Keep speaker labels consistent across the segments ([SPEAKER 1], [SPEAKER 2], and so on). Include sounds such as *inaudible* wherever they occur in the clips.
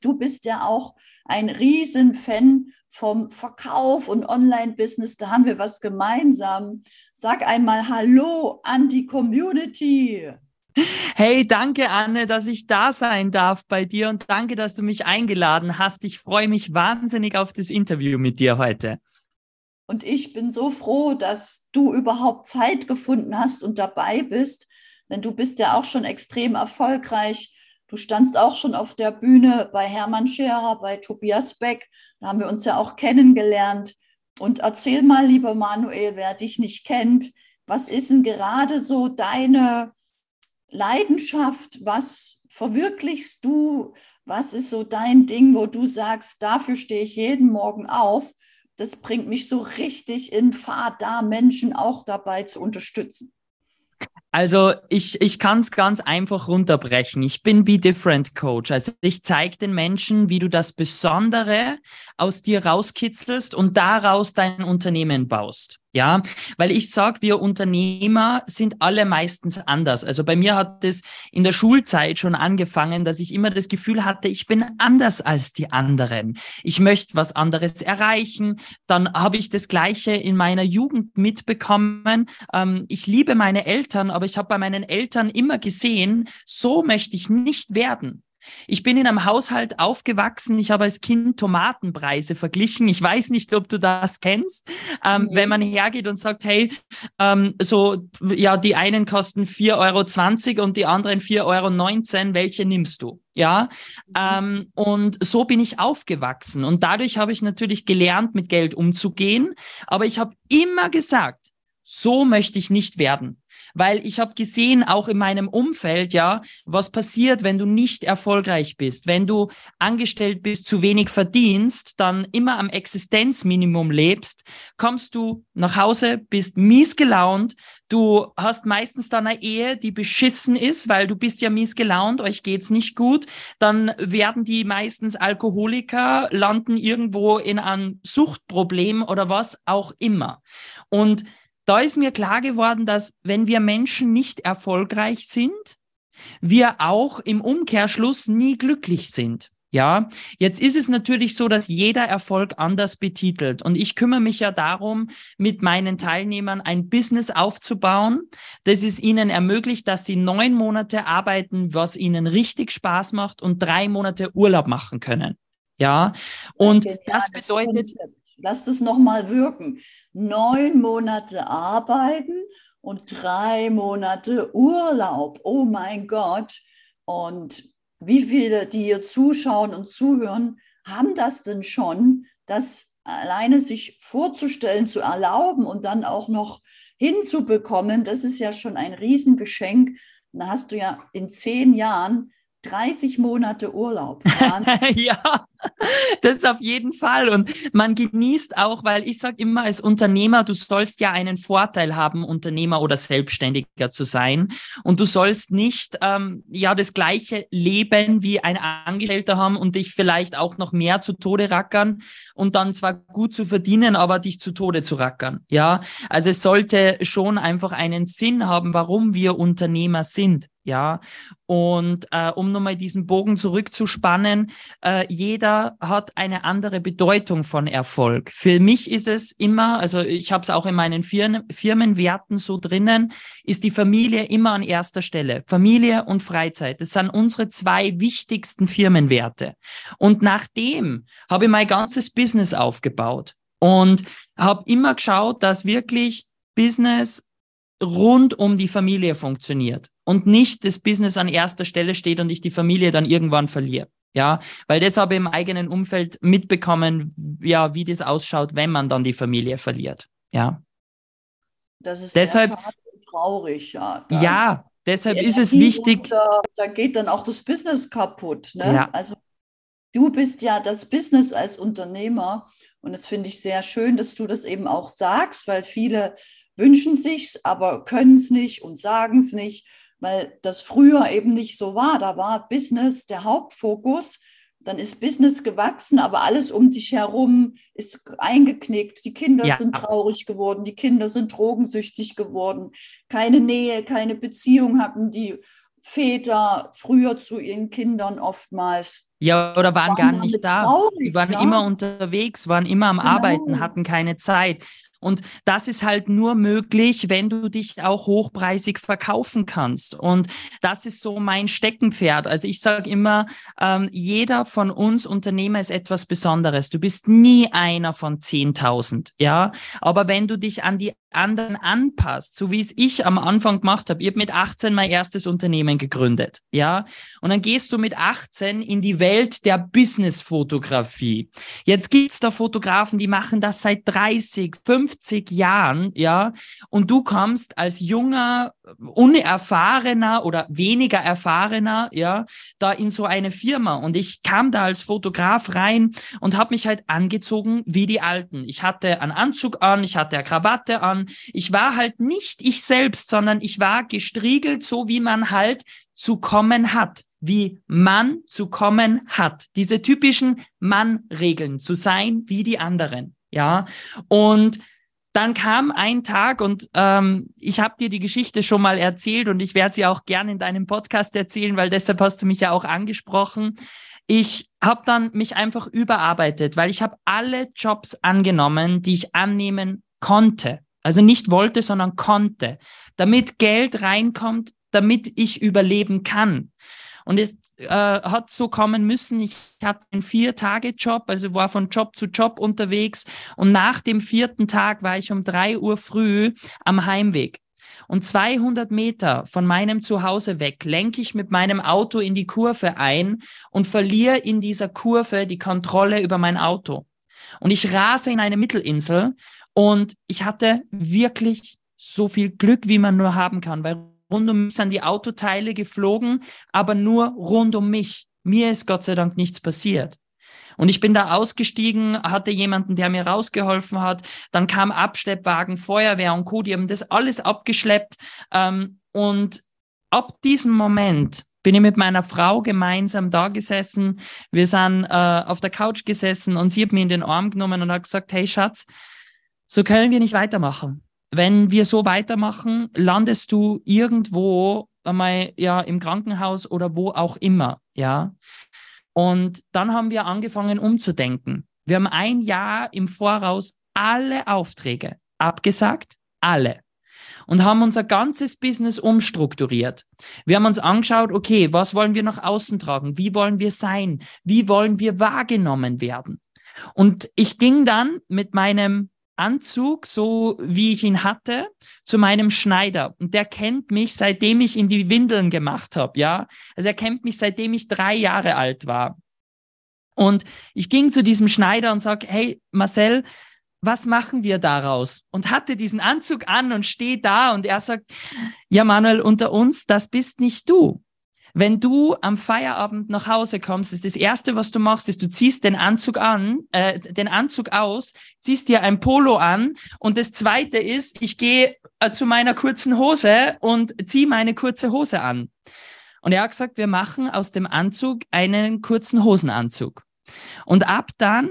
[SPEAKER 1] Du bist ja auch ein Riesenfan vom Verkauf und Online-Business. Da haben wir was gemeinsam. Sag einmal Hallo an die Community.
[SPEAKER 2] Hey, danke, Anne, dass ich da sein darf bei dir und danke, dass du mich eingeladen hast. Ich freue mich wahnsinnig auf das Interview mit dir heute.
[SPEAKER 1] Und ich bin so froh, dass du überhaupt Zeit gefunden hast und dabei bist, denn du bist ja auch schon extrem erfolgreich. Du standst auch schon auf der Bühne bei Hermann Scherer, bei Tobias Beck. Da haben wir uns ja auch kennengelernt. Und erzähl mal, lieber Manuel, wer dich nicht kennt, was ist denn gerade so deine Leidenschaft? Was verwirklichst du? Was ist so dein Ding, wo du sagst, dafür stehe ich jeden Morgen auf? Das bringt mich so richtig in Fahrt, da Menschen auch dabei zu unterstützen.
[SPEAKER 2] Also ich, ich kann es ganz einfach runterbrechen. Ich bin Be Different Coach. Also ich zeige den Menschen, wie du das Besondere aus dir rauskitzelst und daraus dein Unternehmen baust. Ja, weil ich sag, wir Unternehmer sind alle meistens anders. Also bei mir hat es in der Schulzeit schon angefangen, dass ich immer das Gefühl hatte, ich bin anders als die anderen. Ich möchte was anderes erreichen. Dann habe ich das Gleiche in meiner Jugend mitbekommen. Ähm, ich liebe meine Eltern, aber ich habe bei meinen Eltern immer gesehen, so möchte ich nicht werden. Ich bin in einem Haushalt aufgewachsen. Ich habe als Kind Tomatenpreise verglichen. Ich weiß nicht, ob du das kennst. Ähm, mhm. Wenn man hergeht und sagt, hey, ähm, so, ja, die einen kosten 4,20 Euro und die anderen 4,19 Euro, welche nimmst du? Ja, mhm. ähm, und so bin ich aufgewachsen. Und dadurch habe ich natürlich gelernt, mit Geld umzugehen. Aber ich habe immer gesagt, so möchte ich nicht werden weil ich habe gesehen, auch in meinem Umfeld, ja, was passiert, wenn du nicht erfolgreich bist, wenn du angestellt bist, zu wenig verdienst, dann immer am Existenzminimum lebst, kommst du nach Hause, bist mies gelaunt, du hast meistens dann eine Ehe, die beschissen ist, weil du bist ja mies gelaunt, euch geht's nicht gut, dann werden die meistens Alkoholiker, landen irgendwo in einem Suchtproblem oder was auch immer. Und da ist mir klar geworden, dass wenn wir Menschen nicht erfolgreich sind, wir auch im Umkehrschluss nie glücklich sind. Ja, jetzt ist es natürlich so, dass jeder Erfolg anders betitelt. Und ich kümmere mich ja darum, mit meinen Teilnehmern ein Business aufzubauen, das es ihnen ermöglicht, dass sie neun Monate arbeiten, was ihnen richtig Spaß macht und drei Monate Urlaub machen können. Ja, und okay, ja, das bedeutet. Das
[SPEAKER 1] Lass das nochmal wirken neun Monate arbeiten und drei Monate Urlaub. Oh mein Gott. Und wie viele, die hier zuschauen und zuhören, haben das denn schon, das alleine sich vorzustellen, zu erlauben und dann auch noch hinzubekommen, das ist ja schon ein Riesengeschenk. Da hast du ja in zehn Jahren 30 Monate Urlaub. *laughs*
[SPEAKER 2] ja, *laughs* das auf jeden Fall. Und man genießt auch, weil ich sage immer als Unternehmer, du sollst ja einen Vorteil haben, Unternehmer oder Selbstständiger zu sein. Und du sollst nicht ähm, ja das gleiche Leben wie ein Angestellter haben und dich vielleicht auch noch mehr zu Tode rackern und dann zwar gut zu verdienen, aber dich zu Tode zu rackern. Ja, also es sollte schon einfach einen Sinn haben, warum wir Unternehmer sind. Ja, und äh, um nochmal diesen Bogen zurückzuspannen, äh, jeder hat eine andere Bedeutung von Erfolg. Für mich ist es immer, also ich habe es auch in meinen Firmen, Firmenwerten so drinnen, ist die Familie immer an erster Stelle. Familie und Freizeit, das sind unsere zwei wichtigsten Firmenwerte. Und nachdem habe ich mein ganzes Business aufgebaut und habe immer geschaut, dass wirklich Business rund um die Familie funktioniert und nicht das Business an erster Stelle steht und ich die Familie dann irgendwann verliere. Ja, weil das habe ich im eigenen Umfeld mitbekommen, ja, wie das ausschaut, wenn man dann die Familie verliert. Ja.
[SPEAKER 1] Das ist deshalb, traurig, ja.
[SPEAKER 2] Da, ja, deshalb ist es wichtig.
[SPEAKER 1] Da, da, geht dann auch das Business kaputt. Ne? Ja. Also du bist ja das Business als Unternehmer und das finde ich sehr schön, dass du das eben auch sagst, weil viele wünschen sich's, aber können es nicht und sagen es nicht, weil das früher eben nicht so war. Da war Business der Hauptfokus. Dann ist Business gewachsen, aber alles um dich herum ist eingeknickt. Die Kinder ja. sind traurig geworden, die Kinder sind drogensüchtig geworden. Keine Nähe, keine Beziehung hatten die Väter früher zu ihren Kindern oftmals.
[SPEAKER 2] Ja, oder waren, waren gar nicht da. Traurig, die waren ja? immer unterwegs, waren immer am genau. Arbeiten, hatten keine Zeit. Und das ist halt nur möglich, wenn du dich auch hochpreisig verkaufen kannst. Und das ist so mein Steckenpferd. Also ich sage immer, ähm, jeder von uns Unternehmer ist etwas Besonderes. Du bist nie einer von 10.000, ja. Aber wenn du dich an die anderen anpasst, so wie es ich am Anfang gemacht habe. Ich habe mit 18 mein erstes Unternehmen gegründet, ja. Und dann gehst du mit 18 in die Welt der Businessfotografie. Jetzt gibt's da Fotografen, die machen das seit 30, 50 Jahren, ja. Und du kommst als junger, unerfahrener oder weniger erfahrener, ja, da in so eine Firma. Und ich kam da als Fotograf rein und habe mich halt angezogen wie die Alten. Ich hatte einen Anzug an, ich hatte eine Krawatte an, ich war halt nicht ich selbst, sondern ich war gestriegelt, so wie man halt zu kommen hat, wie man zu kommen hat. Diese typischen Mann-Regeln, zu sein wie die anderen. Ja, und dann kam ein Tag und ähm, ich habe dir die Geschichte schon mal erzählt und ich werde sie auch gerne in deinem Podcast erzählen, weil deshalb hast du mich ja auch angesprochen. Ich habe dann mich einfach überarbeitet, weil ich habe alle Jobs angenommen, die ich annehmen konnte. Also nicht wollte, sondern konnte, damit Geld reinkommt, damit ich überleben kann. Und es äh, hat so kommen müssen. Ich hatte einen Vier-Tage-Job, also war von Job zu Job unterwegs. Und nach dem vierten Tag war ich um drei Uhr früh am Heimweg. Und 200 Meter von meinem Zuhause weg lenke ich mit meinem Auto in die Kurve ein und verliere in dieser Kurve die Kontrolle über mein Auto. Und ich rase in eine Mittelinsel und ich hatte wirklich so viel Glück, wie man nur haben kann, weil rund um mich sind die Autoteile geflogen, aber nur rund um mich. Mir ist Gott sei Dank nichts passiert. Und ich bin da ausgestiegen, hatte jemanden, der mir rausgeholfen hat. Dann kam Abschleppwagen, Feuerwehr und Co. Die haben das alles abgeschleppt. Ähm, und ab diesem Moment bin ich mit meiner Frau gemeinsam da gesessen. Wir sind äh, auf der Couch gesessen und sie hat mir in den Arm genommen und hat gesagt, hey Schatz, so können wir nicht weitermachen. Wenn wir so weitermachen, landest du irgendwo einmal ja im Krankenhaus oder wo auch immer, ja. Und dann haben wir angefangen umzudenken. Wir haben ein Jahr im Voraus alle Aufträge abgesagt, alle. Und haben unser ganzes Business umstrukturiert. Wir haben uns angeschaut, okay, was wollen wir nach außen tragen? Wie wollen wir sein? Wie wollen wir wahrgenommen werden? Und ich ging dann mit meinem Anzug, so wie ich ihn hatte, zu meinem Schneider. Und der kennt mich, seitdem ich in die Windeln gemacht habe, ja. Also er kennt mich, seitdem ich drei Jahre alt war. Und ich ging zu diesem Schneider und sag, hey, Marcel, was machen wir daraus? Und hatte diesen Anzug an und steht da und er sagt, ja, Manuel, unter uns, das bist nicht du. Wenn du am Feierabend nach Hause kommst, ist das erste, was du machst, ist, du ziehst den Anzug an, äh, den Anzug aus, ziehst dir ein Polo an und das zweite ist, ich gehe äh, zu meiner kurzen Hose und ziehe meine kurze Hose an. Und er hat gesagt, wir machen aus dem Anzug einen kurzen Hosenanzug. Und ab dann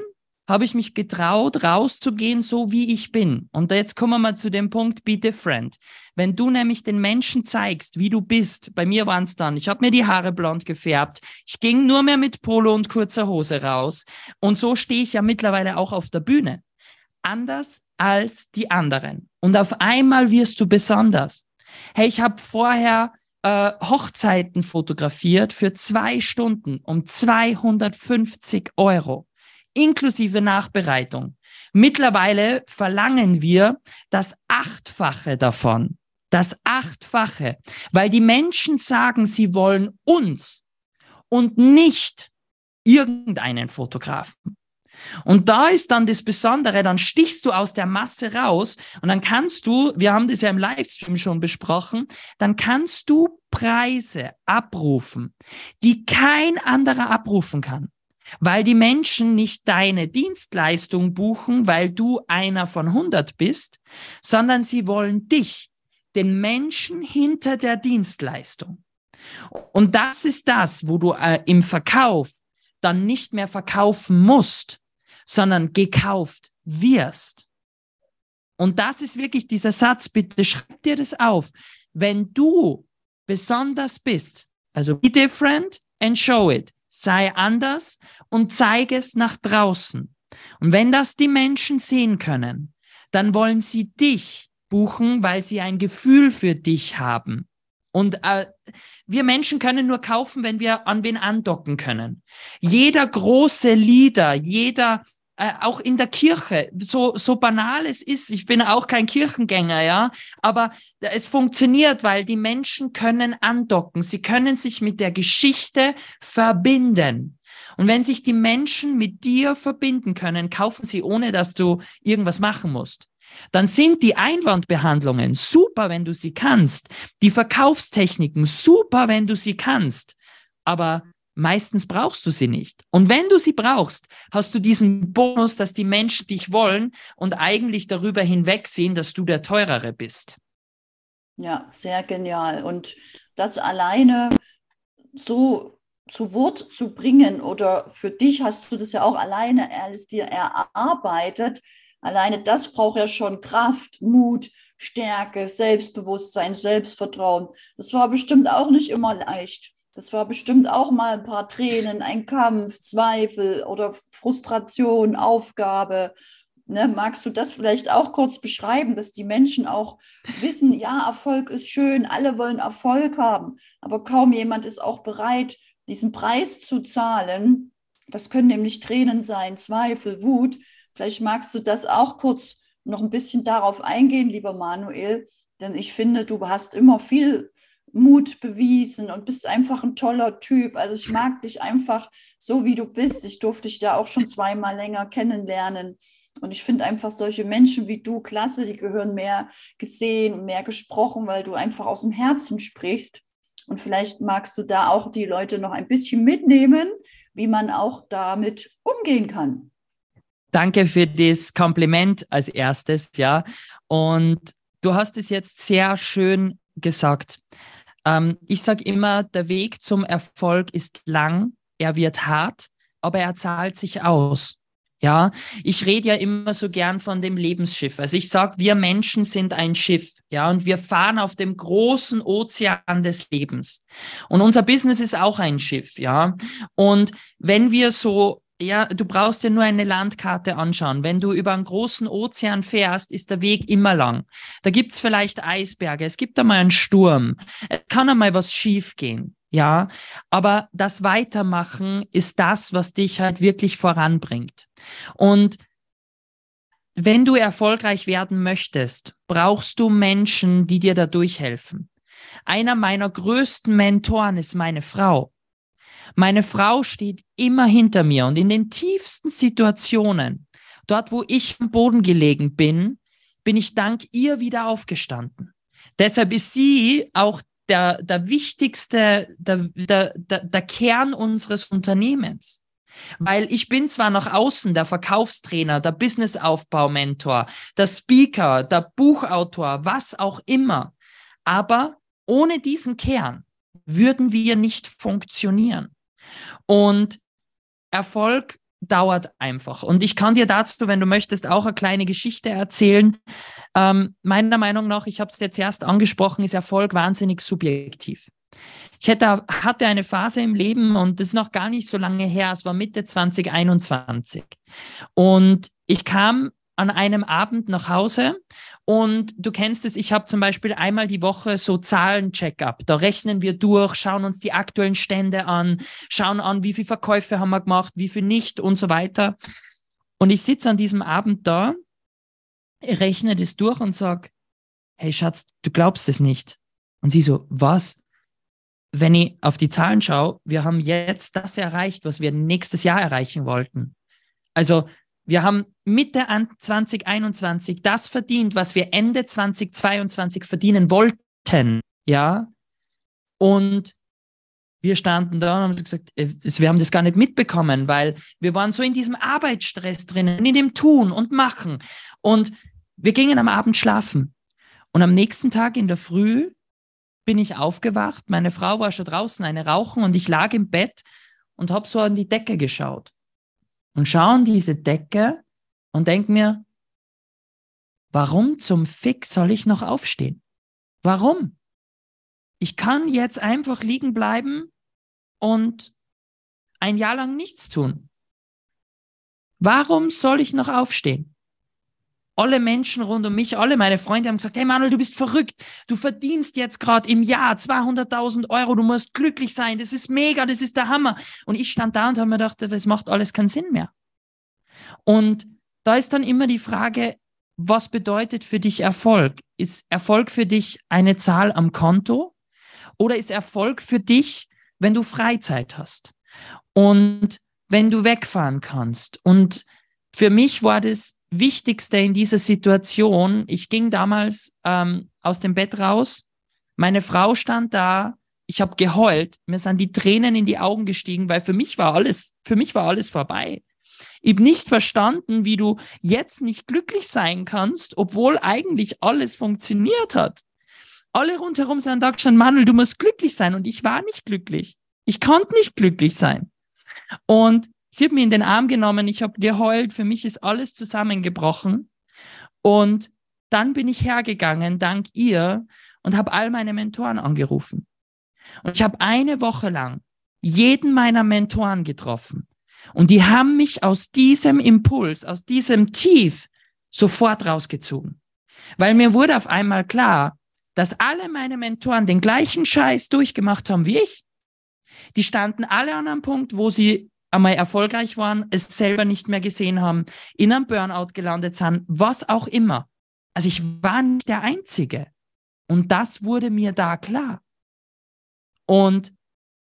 [SPEAKER 2] habe ich mich getraut, rauszugehen, so wie ich bin. Und jetzt kommen wir mal zu dem Punkt, be different. Wenn du nämlich den Menschen zeigst, wie du bist, bei mir waren es dann, ich habe mir die Haare blond gefärbt, ich ging nur mehr mit Polo und kurzer Hose raus. Und so stehe ich ja mittlerweile auch auf der Bühne. Anders als die anderen. Und auf einmal wirst du besonders. Hey, ich habe vorher äh, Hochzeiten fotografiert für zwei Stunden um 250 Euro inklusive Nachbereitung. Mittlerweile verlangen wir das Achtfache davon. Das Achtfache, weil die Menschen sagen, sie wollen uns und nicht irgendeinen Fotografen. Und da ist dann das Besondere, dann stichst du aus der Masse raus und dann kannst du, wir haben das ja im Livestream schon besprochen, dann kannst du Preise abrufen, die kein anderer abrufen kann weil die Menschen nicht deine Dienstleistung buchen, weil du einer von 100 bist, sondern sie wollen dich, den Menschen hinter der Dienstleistung. Und das ist das, wo du äh, im Verkauf dann nicht mehr verkaufen musst, sondern gekauft wirst. Und das ist wirklich dieser Satz, bitte schreib dir das auf. Wenn du besonders bist, also be different and show it, sei anders und zeige es nach draußen. Und wenn das die Menschen sehen können, dann wollen sie dich buchen, weil sie ein Gefühl für dich haben. Und äh, wir Menschen können nur kaufen, wenn wir an wen andocken können. Jeder große Leader, jeder äh, auch in der Kirche, so, so banal es ist, ich bin auch kein Kirchengänger, ja, aber es funktioniert, weil die Menschen können andocken, sie können sich mit der Geschichte verbinden. Und wenn sich die Menschen mit dir verbinden können, kaufen sie, ohne dass du irgendwas machen musst. Dann sind die Einwandbehandlungen super, wenn du sie kannst. Die Verkaufstechniken super, wenn du sie kannst. Aber Meistens brauchst du sie nicht. Und wenn du sie brauchst, hast du diesen Bonus, dass die Menschen dich wollen und eigentlich darüber hinwegsehen, dass du der Teurere bist.
[SPEAKER 1] Ja, sehr genial. Und das alleine so zu Wort zu bringen oder für dich hast du das ja auch alleine alles dir erarbeitet. Alleine das braucht ja schon Kraft, Mut, Stärke, Selbstbewusstsein, Selbstvertrauen. Das war bestimmt auch nicht immer leicht. Das war bestimmt auch mal ein paar Tränen, ein Kampf, Zweifel oder Frustration, Aufgabe. Ne, magst du das vielleicht auch kurz beschreiben, dass die Menschen auch wissen, ja, Erfolg ist schön, alle wollen Erfolg haben, aber kaum jemand ist auch bereit, diesen Preis zu zahlen. Das können nämlich Tränen sein, Zweifel, Wut. Vielleicht magst du das auch kurz noch ein bisschen darauf eingehen, lieber Manuel, denn ich finde, du hast immer viel Mut bewiesen und bist einfach ein toller Typ. Also ich mag dich einfach so, wie du bist. Ich durfte dich da auch schon zweimal länger kennenlernen. Und ich finde einfach solche Menschen wie du klasse, die gehören mehr gesehen und mehr gesprochen, weil du einfach aus dem Herzen sprichst. Und vielleicht magst du da auch die Leute noch ein bisschen mitnehmen, wie man auch damit umgehen kann.
[SPEAKER 2] Danke für das Kompliment als erstes, ja. Und du hast es jetzt sehr schön gesagt. Ähm, ich sage immer, der Weg zum Erfolg ist lang, er wird hart, aber er zahlt sich aus. Ja, ich rede ja immer so gern von dem Lebensschiff. Also ich sage, wir Menschen sind ein Schiff, ja, und wir fahren auf dem großen Ozean des Lebens. Und unser Business ist auch ein Schiff, ja. Und wenn wir so ja, du brauchst dir nur eine Landkarte anschauen. Wenn du über einen großen Ozean fährst, ist der Weg immer lang. Da gibt's vielleicht Eisberge, es gibt einmal einen Sturm, es kann einmal was schiefgehen. Ja, aber das Weitermachen ist das, was dich halt wirklich voranbringt. Und wenn du erfolgreich werden möchtest, brauchst du Menschen, die dir da durchhelfen. Einer meiner größten Mentoren ist meine Frau. Meine Frau steht immer hinter mir und in den tiefsten Situationen, dort wo ich am Boden gelegen bin, bin ich dank ihr wieder aufgestanden. Deshalb ist sie auch der, der wichtigste, der, der, der, der Kern unseres Unternehmens. Weil ich bin zwar nach außen der Verkaufstrainer, der Businessaufbau-Mentor, der Speaker, der Buchautor, was auch immer, aber ohne diesen Kern würden wir nicht funktionieren. Und Erfolg dauert einfach. Und ich kann dir dazu, wenn du möchtest, auch eine kleine Geschichte erzählen. Ähm, meiner Meinung nach, ich habe es jetzt erst angesprochen, ist Erfolg wahnsinnig subjektiv. Ich hätte, hatte eine Phase im Leben und das ist noch gar nicht so lange her, es war Mitte 2021. Und ich kam an einem Abend nach Hause und du kennst es, ich habe zum Beispiel einmal die Woche so Zahlen-Check-up. Da rechnen wir durch, schauen uns die aktuellen Stände an, schauen an, wie viele Verkäufe haben wir gemacht, wie viel nicht und so weiter. Und ich sitze an diesem Abend da, rechne das durch und sage, hey Schatz, du glaubst es nicht. Und sie so, was? Wenn ich auf die Zahlen schaue, wir haben jetzt das erreicht, was wir nächstes Jahr erreichen wollten. Also wir haben Mitte 2021 das verdient, was wir Ende 2022 verdienen wollten. Ja. Und wir standen da und haben gesagt, äh, wir haben das gar nicht mitbekommen, weil wir waren so in diesem Arbeitsstress drinnen, in dem Tun und Machen. Und wir gingen am Abend schlafen. Und am nächsten Tag in der Früh bin ich aufgewacht. Meine Frau war schon draußen, eine rauchen und ich lag im Bett und habe so an die Decke geschaut und schaue an diese Decke und denke mir, warum zum Fick soll ich noch aufstehen? Warum? Ich kann jetzt einfach liegen bleiben und ein Jahr lang nichts tun. Warum soll ich noch aufstehen? Alle Menschen rund um mich, alle meine Freunde haben gesagt, hey Manuel, du bist verrückt. Du verdienst jetzt gerade im Jahr 200.000 Euro. Du musst glücklich sein. Das ist mega. Das ist der Hammer. Und ich stand da und habe mir gedacht, das macht alles keinen Sinn mehr. Und da ist dann immer die Frage, was bedeutet für dich Erfolg? Ist Erfolg für dich eine Zahl am Konto oder ist Erfolg für dich, wenn du Freizeit hast und wenn du wegfahren kannst? Und für mich war das Wichtigste in dieser Situation, ich ging damals ähm, aus dem Bett raus, meine Frau stand da, ich habe geheult, mir sind die Tränen in die Augen gestiegen, weil für mich war alles, für mich war alles vorbei eben nicht verstanden, wie du jetzt nicht glücklich sein kannst, obwohl eigentlich alles funktioniert hat. Alle rundherum sagen da schon, Manuel, du musst glücklich sein. Und ich war nicht glücklich. Ich konnte nicht glücklich sein. Und sie hat mir in den Arm genommen, ich habe geheult, für mich ist alles zusammengebrochen. Und dann bin ich hergegangen, dank ihr, und habe all meine Mentoren angerufen. Und ich habe eine Woche lang jeden meiner Mentoren getroffen. Und die haben mich aus diesem Impuls, aus diesem Tief sofort rausgezogen. Weil mir wurde auf einmal klar, dass alle meine Mentoren den gleichen Scheiß durchgemacht haben wie ich. Die standen alle an einem Punkt, wo sie einmal erfolgreich waren, es selber nicht mehr gesehen haben, in einem Burnout gelandet sind, was auch immer. Also ich war nicht der Einzige. Und das wurde mir da klar. Und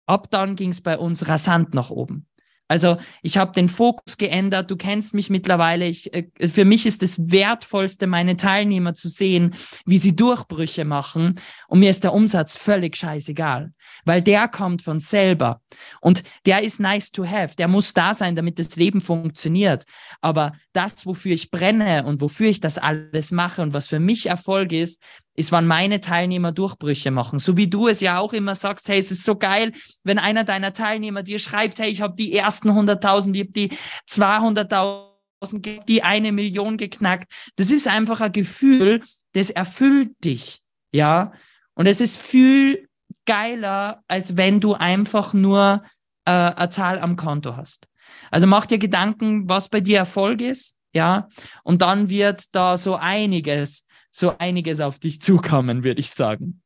[SPEAKER 2] ab dann ging es bei uns rasant nach oben. Also ich habe den Fokus geändert. Du kennst mich mittlerweile. Ich, äh, für mich ist das Wertvollste, meine Teilnehmer zu sehen, wie sie Durchbrüche machen. Und mir ist der Umsatz völlig scheißegal, weil der kommt von selber. Und der ist nice to have. Der muss da sein, damit das Leben funktioniert. Aber das, wofür ich brenne und wofür ich das alles mache und was für mich Erfolg ist, ist, wann meine Teilnehmer Durchbrüche machen. So wie du es ja auch immer sagst, hey, es ist so geil, wenn einer deiner Teilnehmer dir schreibt, hey, ich habe die ersten 100.000, ich habe die 200.000, die eine Million geknackt. Das ist einfach ein Gefühl, das erfüllt dich, ja. Und es ist viel geiler, als wenn du einfach nur äh, eine Zahl am Konto hast. Also mach dir Gedanken, was bei dir Erfolg ist, ja, und dann wird da so einiges so einiges auf dich zukommen, würde ich sagen.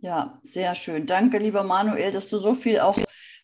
[SPEAKER 1] Ja, sehr schön. Danke, lieber Manuel, dass du so viel auch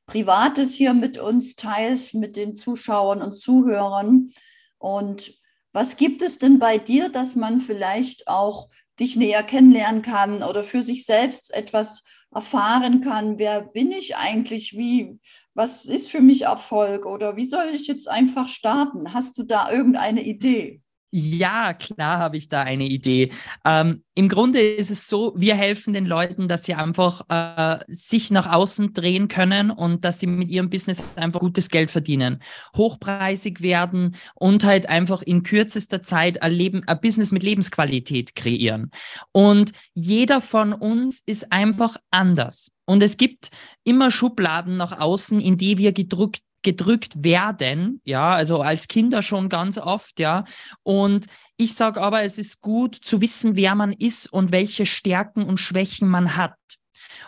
[SPEAKER 1] Privates hier mit uns teilst, mit den Zuschauern und Zuhörern. Und was gibt es denn bei dir, dass man vielleicht auch dich näher kennenlernen kann oder für sich selbst etwas erfahren kann? Wer bin ich eigentlich? Wie, was ist für mich Erfolg? Oder wie soll ich jetzt einfach starten? Hast du da irgendeine Idee?
[SPEAKER 2] Ja, klar habe ich da eine Idee. Ähm, Im Grunde ist es so, wir helfen den Leuten, dass sie einfach äh, sich nach außen drehen können und dass sie mit ihrem Business einfach gutes Geld verdienen, hochpreisig werden und halt einfach in kürzester Zeit ein, Leben, ein Business mit Lebensqualität kreieren. Und jeder von uns ist einfach anders. Und es gibt immer Schubladen nach außen, in die wir gedrückt gedrückt werden, ja, also als Kinder schon ganz oft, ja. Und ich sage aber, es ist gut zu wissen, wer man ist und welche Stärken und Schwächen man hat.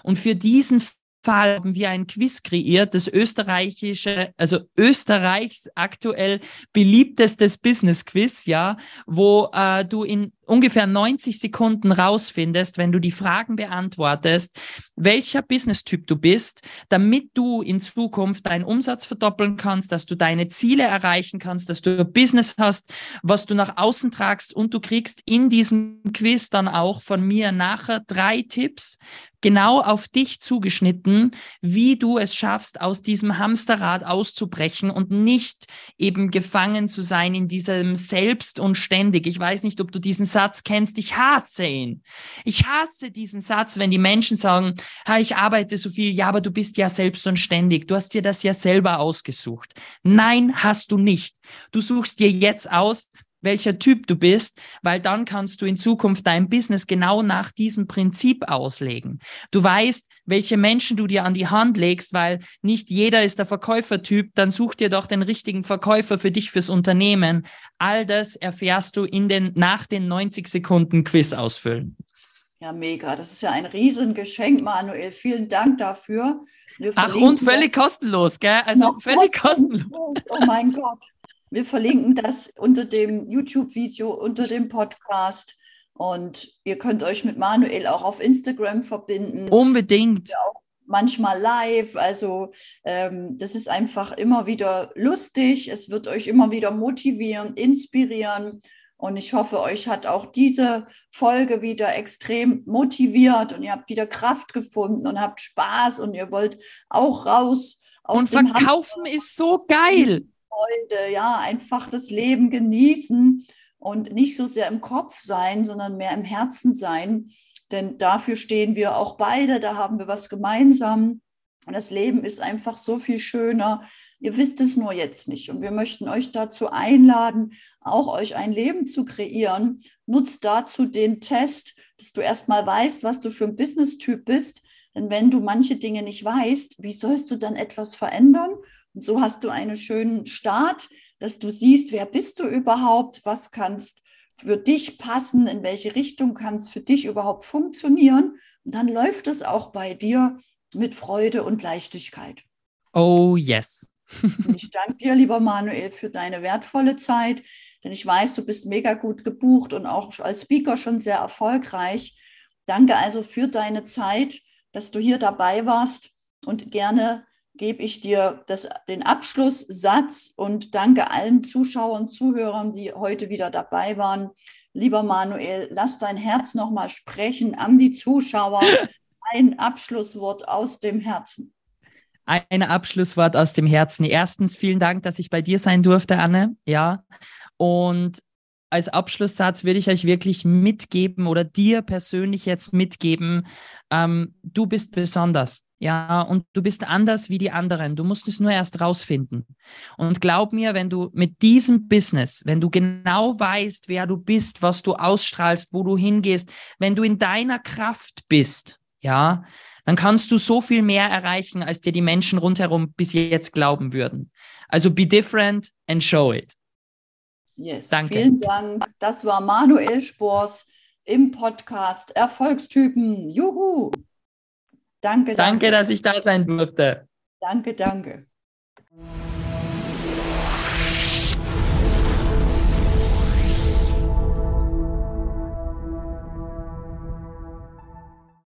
[SPEAKER 2] Und für diesen Fall haben wir ein Quiz kreiert, das österreichische, also Österreichs aktuell beliebtestes Business Quiz, ja, wo äh, du in ungefähr 90 Sekunden rausfindest, wenn du die Fragen beantwortest, welcher Business-Typ du bist, damit du in Zukunft deinen Umsatz verdoppeln kannst, dass du deine Ziele erreichen kannst, dass du ein Business hast, was du nach außen tragst und du kriegst in diesem Quiz dann auch von mir nachher drei Tipps, genau auf dich zugeschnitten, wie du es schaffst, aus diesem Hamsterrad auszubrechen und nicht eben gefangen zu sein in diesem Selbst und ständig. Ich weiß nicht, ob du diesen Satz kennst, ich hasse ihn. Ich hasse diesen Satz, wenn die Menschen sagen, ha, ich arbeite so viel, ja, aber du bist ja selbst und ständig. Du hast dir das ja selber ausgesucht. Nein, hast du nicht. Du suchst dir jetzt aus, welcher Typ du bist, weil dann kannst du in Zukunft dein Business genau nach diesem Prinzip auslegen. Du weißt, welche Menschen du dir an die Hand legst, weil nicht jeder ist der Verkäufertyp, dann such dir doch den richtigen Verkäufer für dich fürs Unternehmen. All das erfährst du in den nach den 90 Sekunden Quiz ausfüllen.
[SPEAKER 1] Ja, mega. Das ist ja ein Riesengeschenk, Manuel. Vielen Dank dafür.
[SPEAKER 2] Ach, und völlig das. kostenlos, gell? Also völlig kostenlos. kostenlos.
[SPEAKER 1] Oh mein Gott. Wir verlinken das unter dem YouTube-Video, unter dem Podcast. Und ihr könnt euch mit Manuel auch auf Instagram verbinden.
[SPEAKER 2] Unbedingt.
[SPEAKER 1] Auch manchmal live. Also ähm, das ist einfach immer wieder lustig. Es wird euch immer wieder motivieren, inspirieren. Und ich hoffe, euch hat auch diese Folge wieder extrem motiviert und ihr habt wieder Kraft gefunden und habt Spaß und ihr wollt auch raus.
[SPEAKER 2] Aus und verkaufen ist so geil.
[SPEAKER 1] Freude, ja, einfach das Leben genießen und nicht so sehr im Kopf sein, sondern mehr im Herzen sein. Denn dafür stehen wir auch beide, da haben wir was gemeinsam. Und das Leben ist einfach so viel schöner. Ihr wisst es nur jetzt nicht. Und wir möchten euch dazu einladen, auch euch ein Leben zu kreieren. Nutzt dazu den Test, dass du erstmal weißt, was du für ein Business-Typ bist. Denn wenn du manche Dinge nicht weißt, wie sollst du dann etwas verändern? Und so hast du einen schönen Start, dass du siehst, wer bist du überhaupt, was kannst für dich passen, in welche Richtung kann es für dich überhaupt funktionieren. Und dann läuft es auch bei dir mit Freude und Leichtigkeit.
[SPEAKER 2] Oh yes. *laughs*
[SPEAKER 1] ich danke dir, lieber Manuel, für deine wertvolle Zeit, denn ich weiß, du bist mega gut gebucht und auch als Speaker schon sehr erfolgreich. Danke also für deine Zeit, dass du hier dabei warst und gerne gebe ich dir das, den Abschlusssatz und danke allen Zuschauern, Zuhörern, die heute wieder dabei waren. Lieber Manuel, lass dein Herz nochmal sprechen an die Zuschauer. *laughs* Ein Abschlusswort aus dem Herzen.
[SPEAKER 2] Ein Abschlusswort aus dem Herzen. Erstens, vielen Dank, dass ich bei dir sein durfte, Anne. Ja. Und als Abschlusssatz würde ich euch wirklich mitgeben oder dir persönlich jetzt mitgeben, ähm, du bist besonders. Ja, und du bist anders wie die anderen. Du musst es nur erst rausfinden. Und glaub mir, wenn du mit diesem Business, wenn du genau weißt, wer du bist, was du ausstrahlst, wo du hingehst, wenn du in deiner Kraft bist, ja, dann kannst du so viel mehr erreichen, als dir die Menschen rundherum bis jetzt glauben würden. Also be different and show it.
[SPEAKER 1] Yes, Danke. vielen Dank. Das war Manuel Spors im Podcast Erfolgstypen. Juhu!
[SPEAKER 2] Danke, danke. Danke, dass ich da sein durfte.
[SPEAKER 1] Danke, danke.